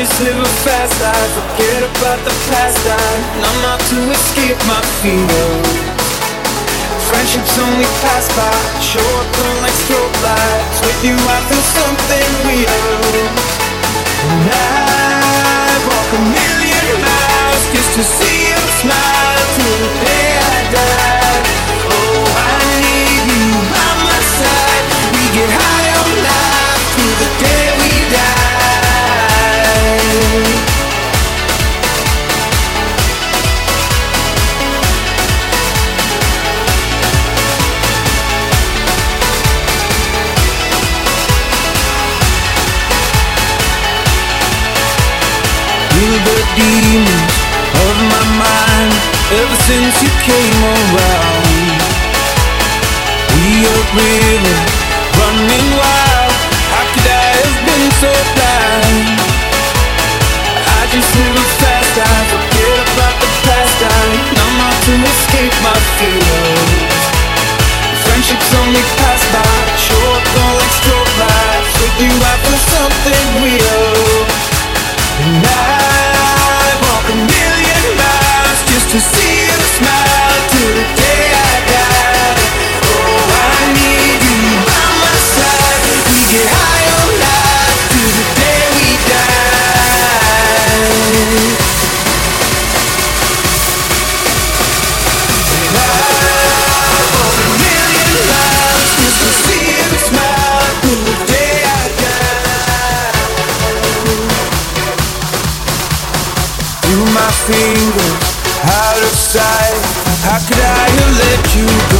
just live a fast life, forget about the past. I numb out to escape my fears. Friendships only pass by, show up on like strobe lights. With you, I feel something real. And I walk a million miles just to see you smile till the day I die. Demons of my mind ever since you came around. We are river running wild. How could I have been so blind? I just live fast life, forget about the past. I numb out to escape my fears. Friendships only pass by, show up all like strobe lights. With you, I feel something real. And I to see you smile could I have let you go?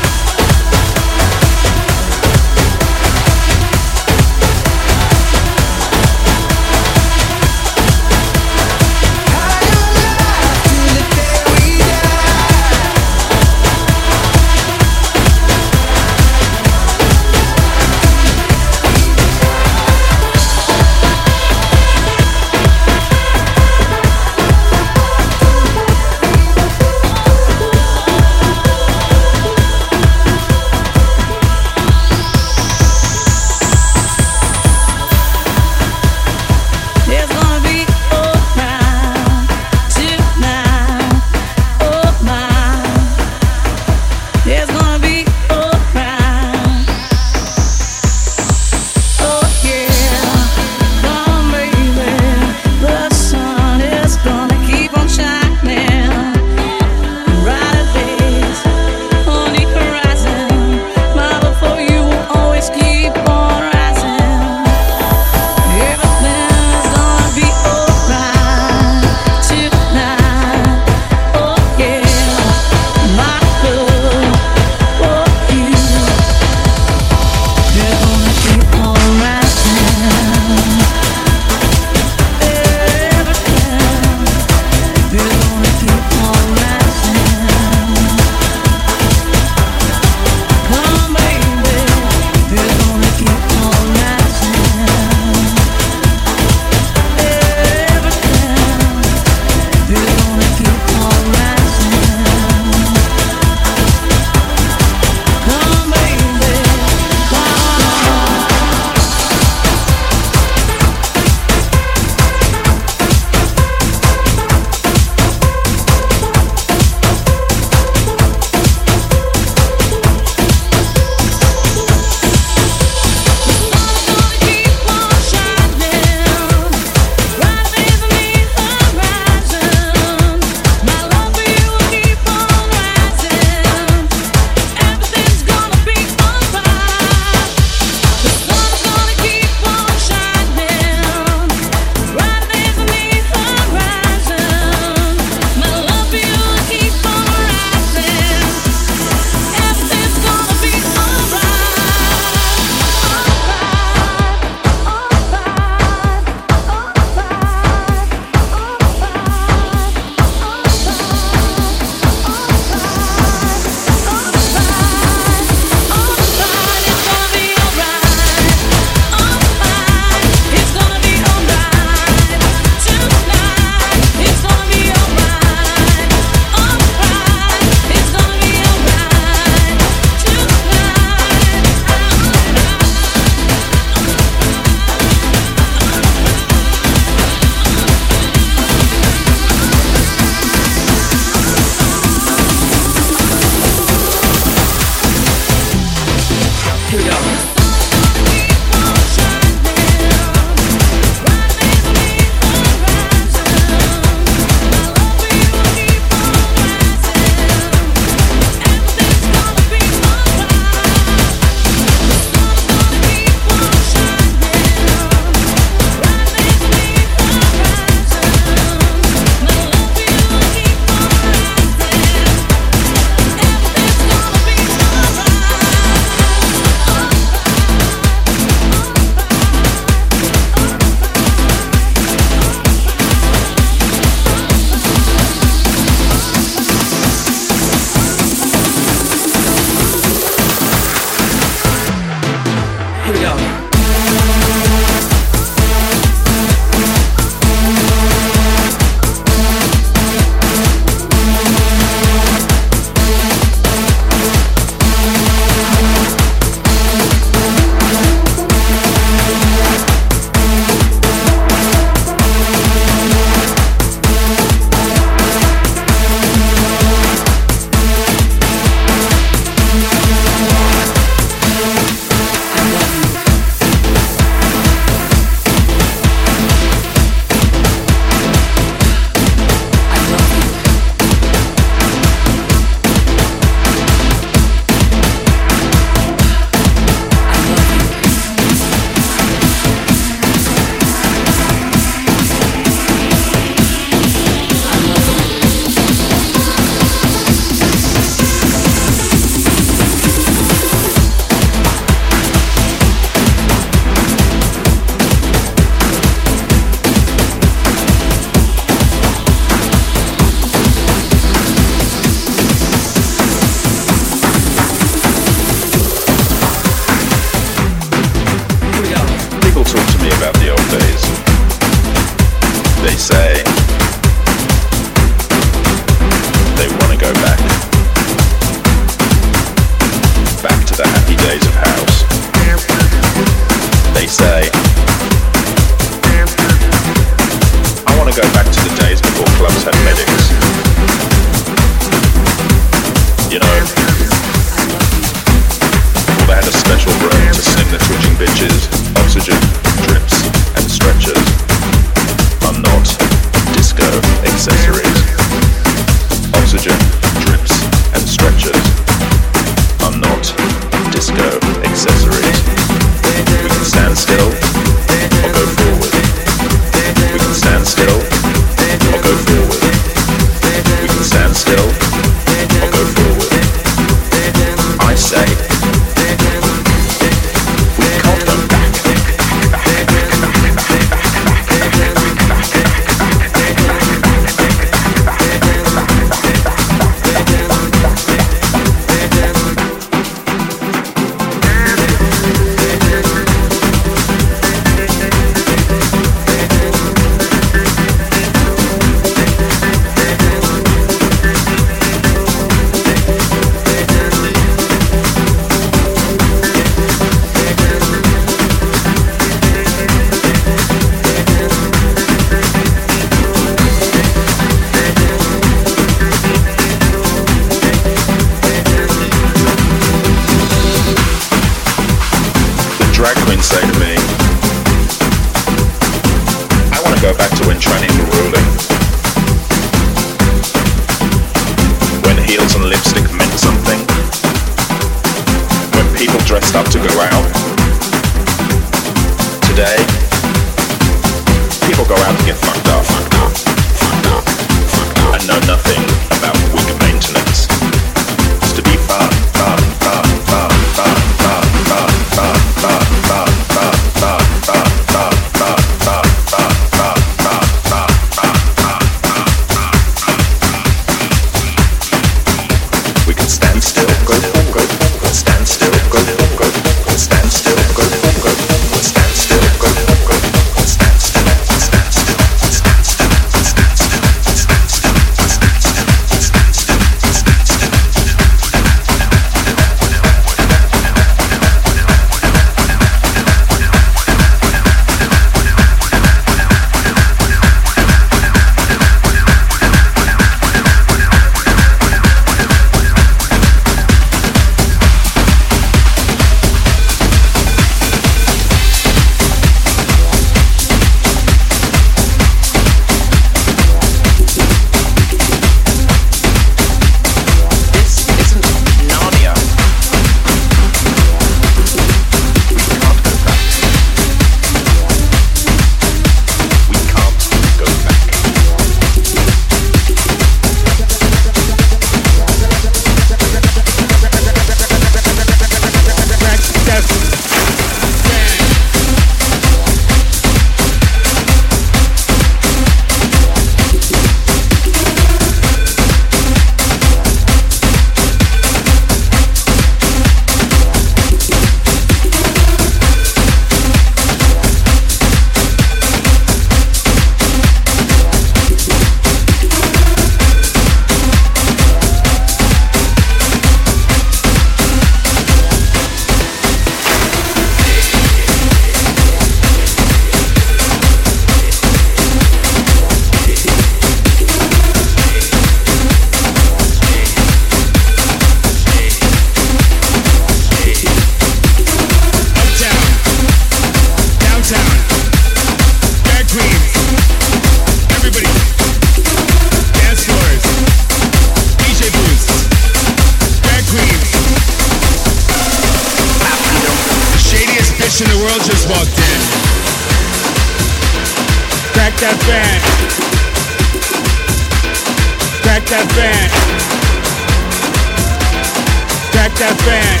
Crack that band.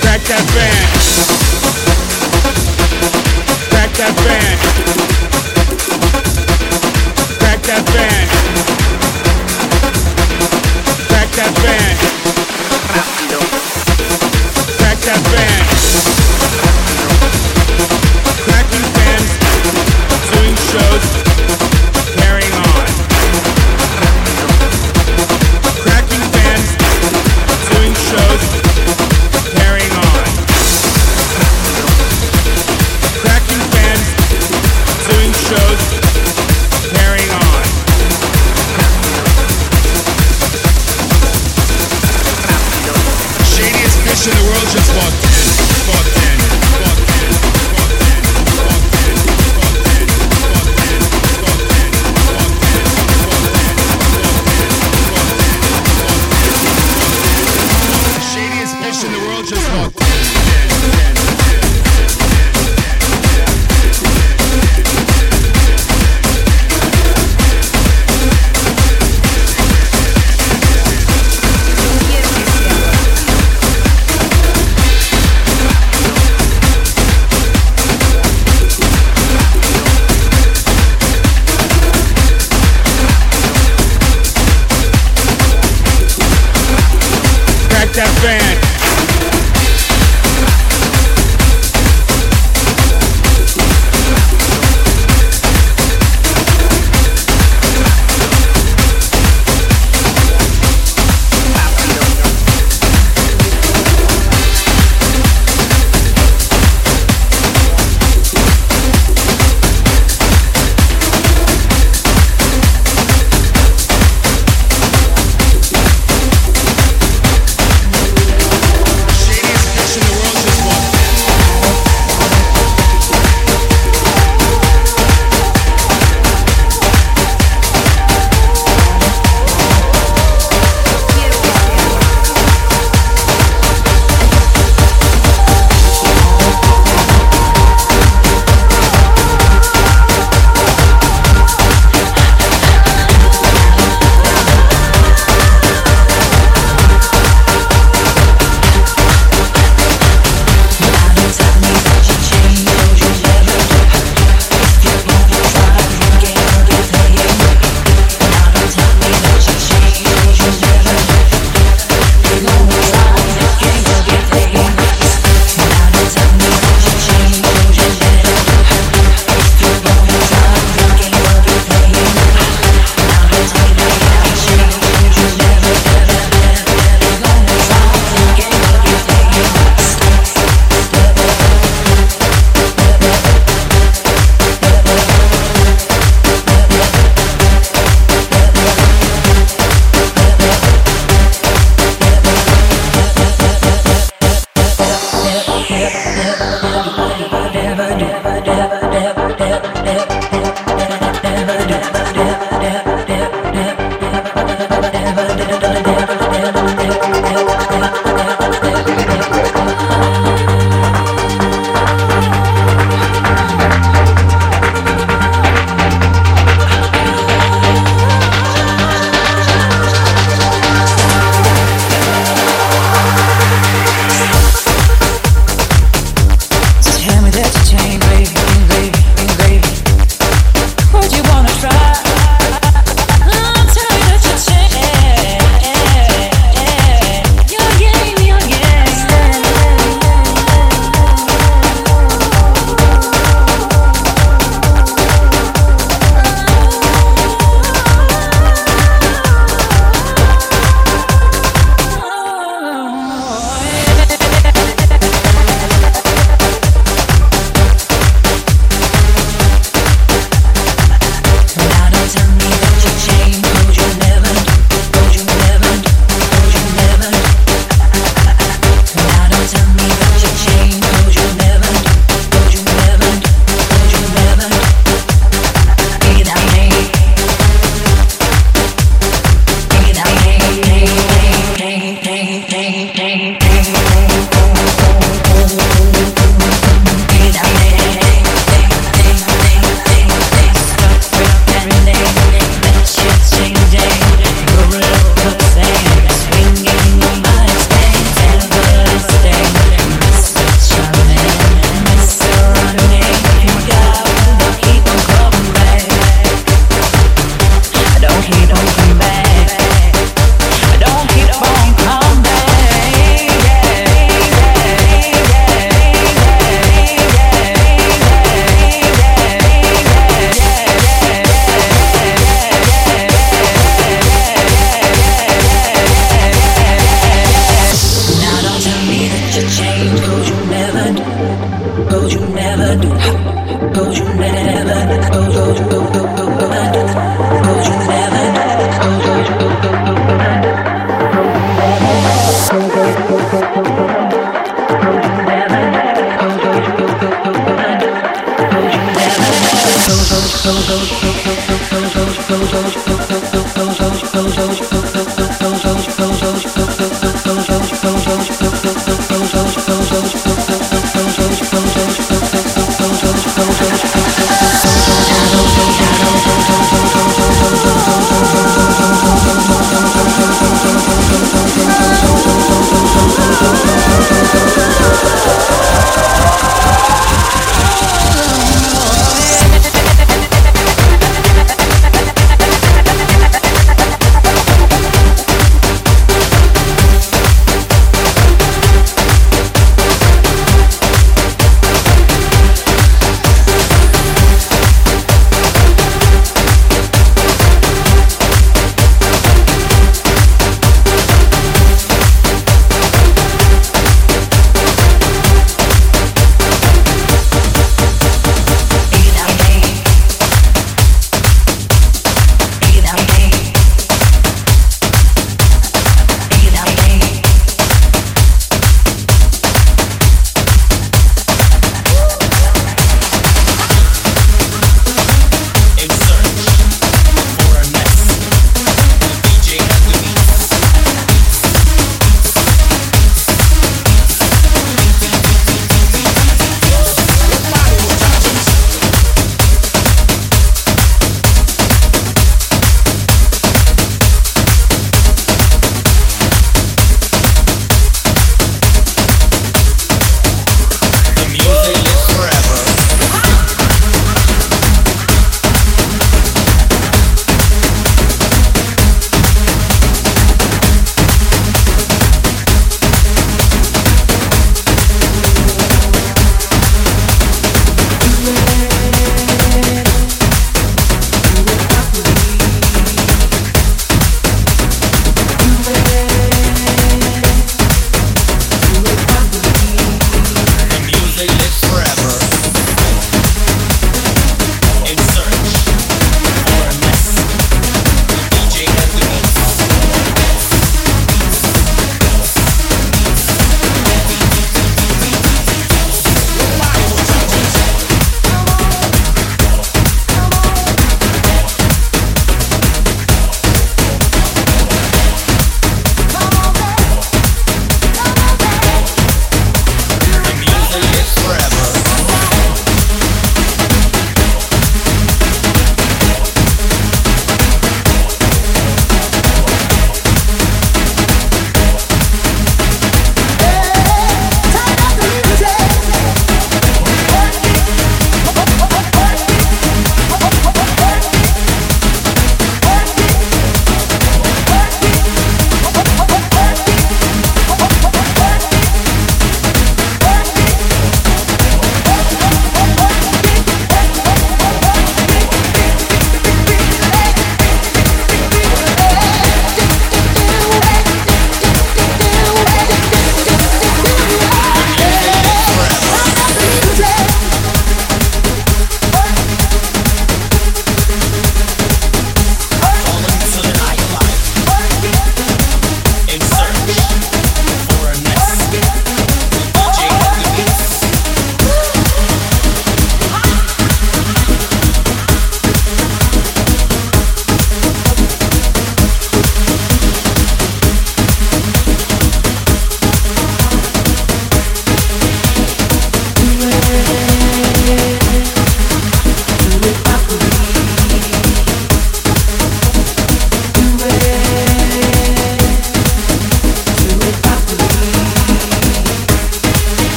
Crack that band. Crack that band. Crack that band. Crack that band. Crack that band.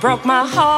Broke my heart.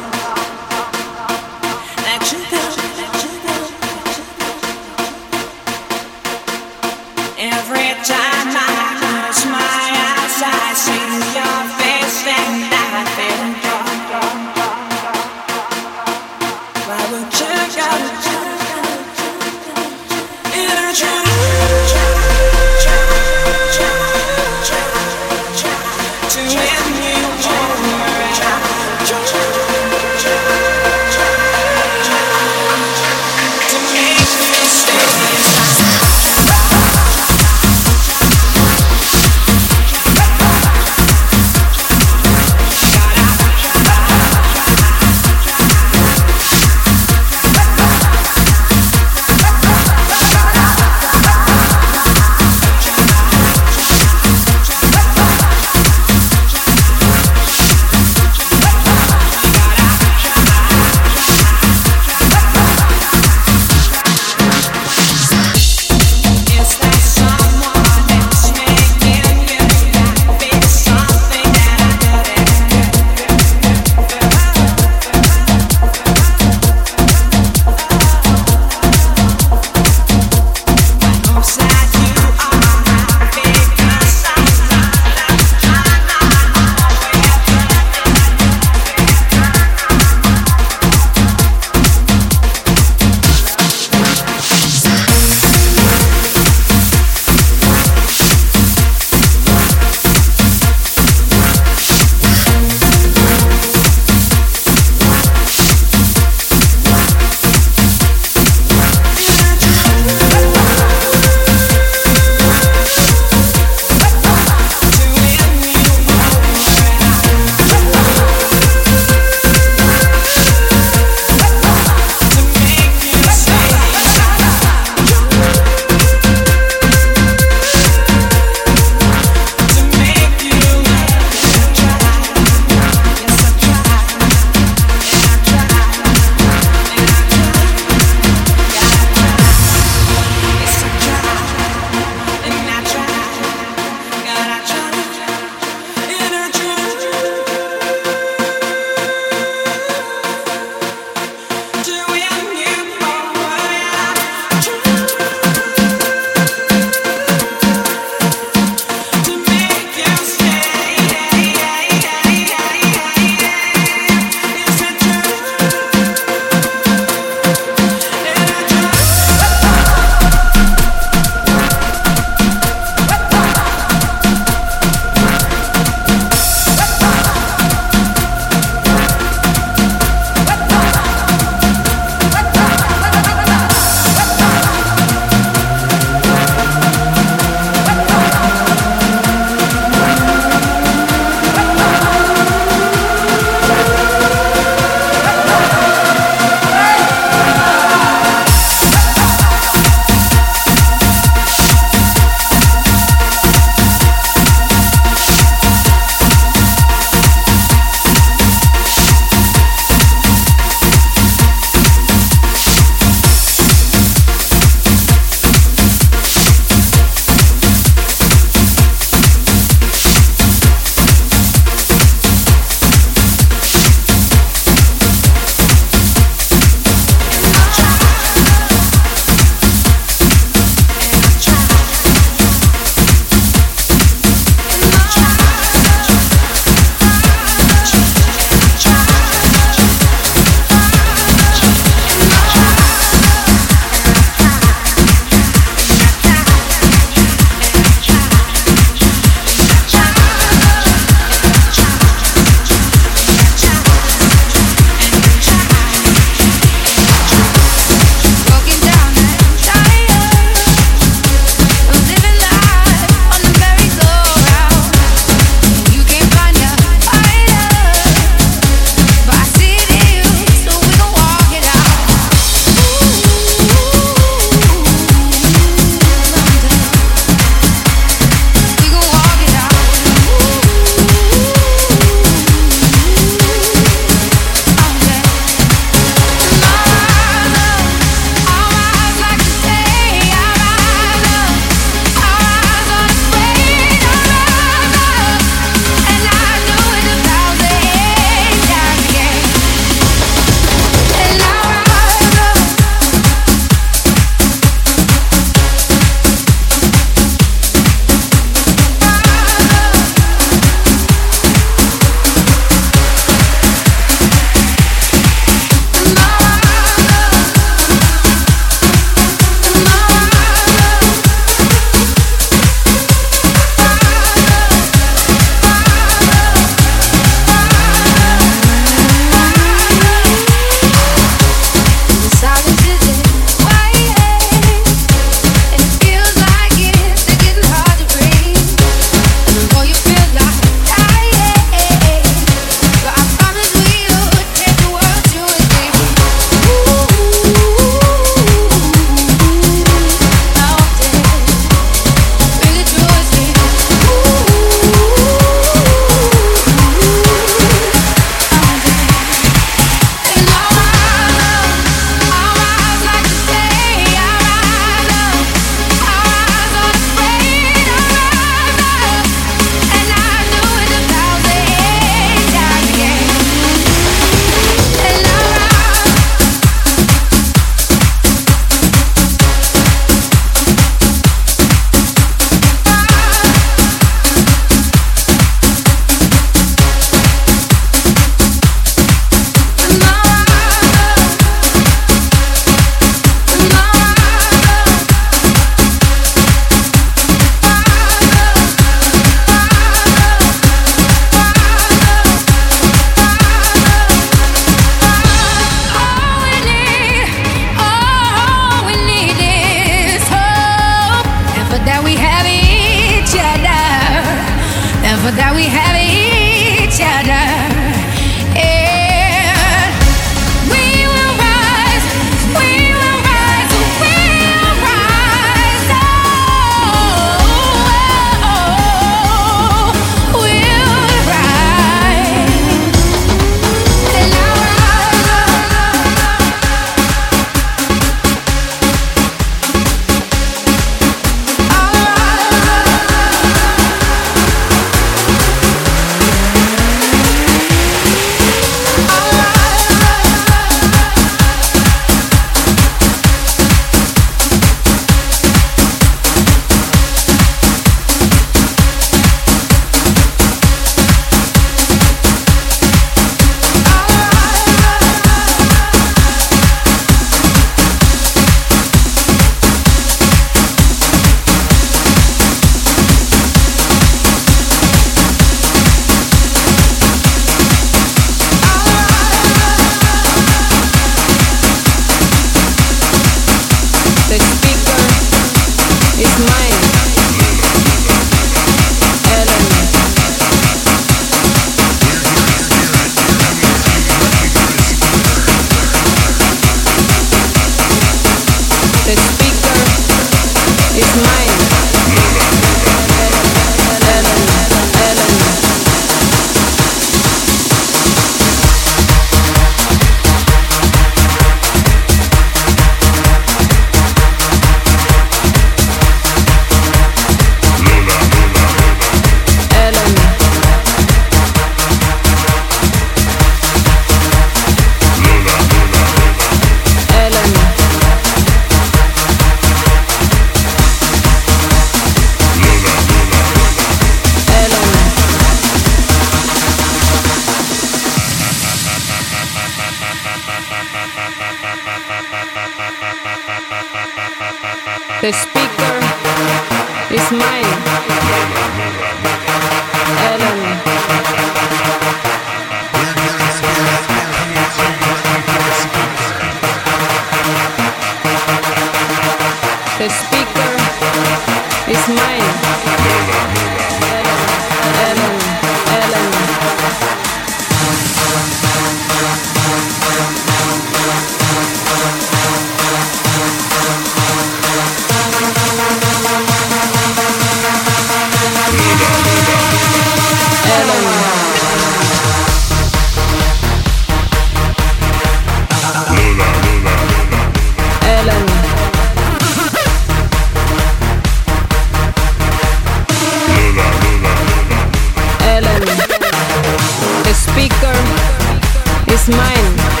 It's mine.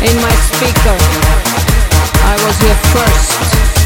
in my speaker. I was here first.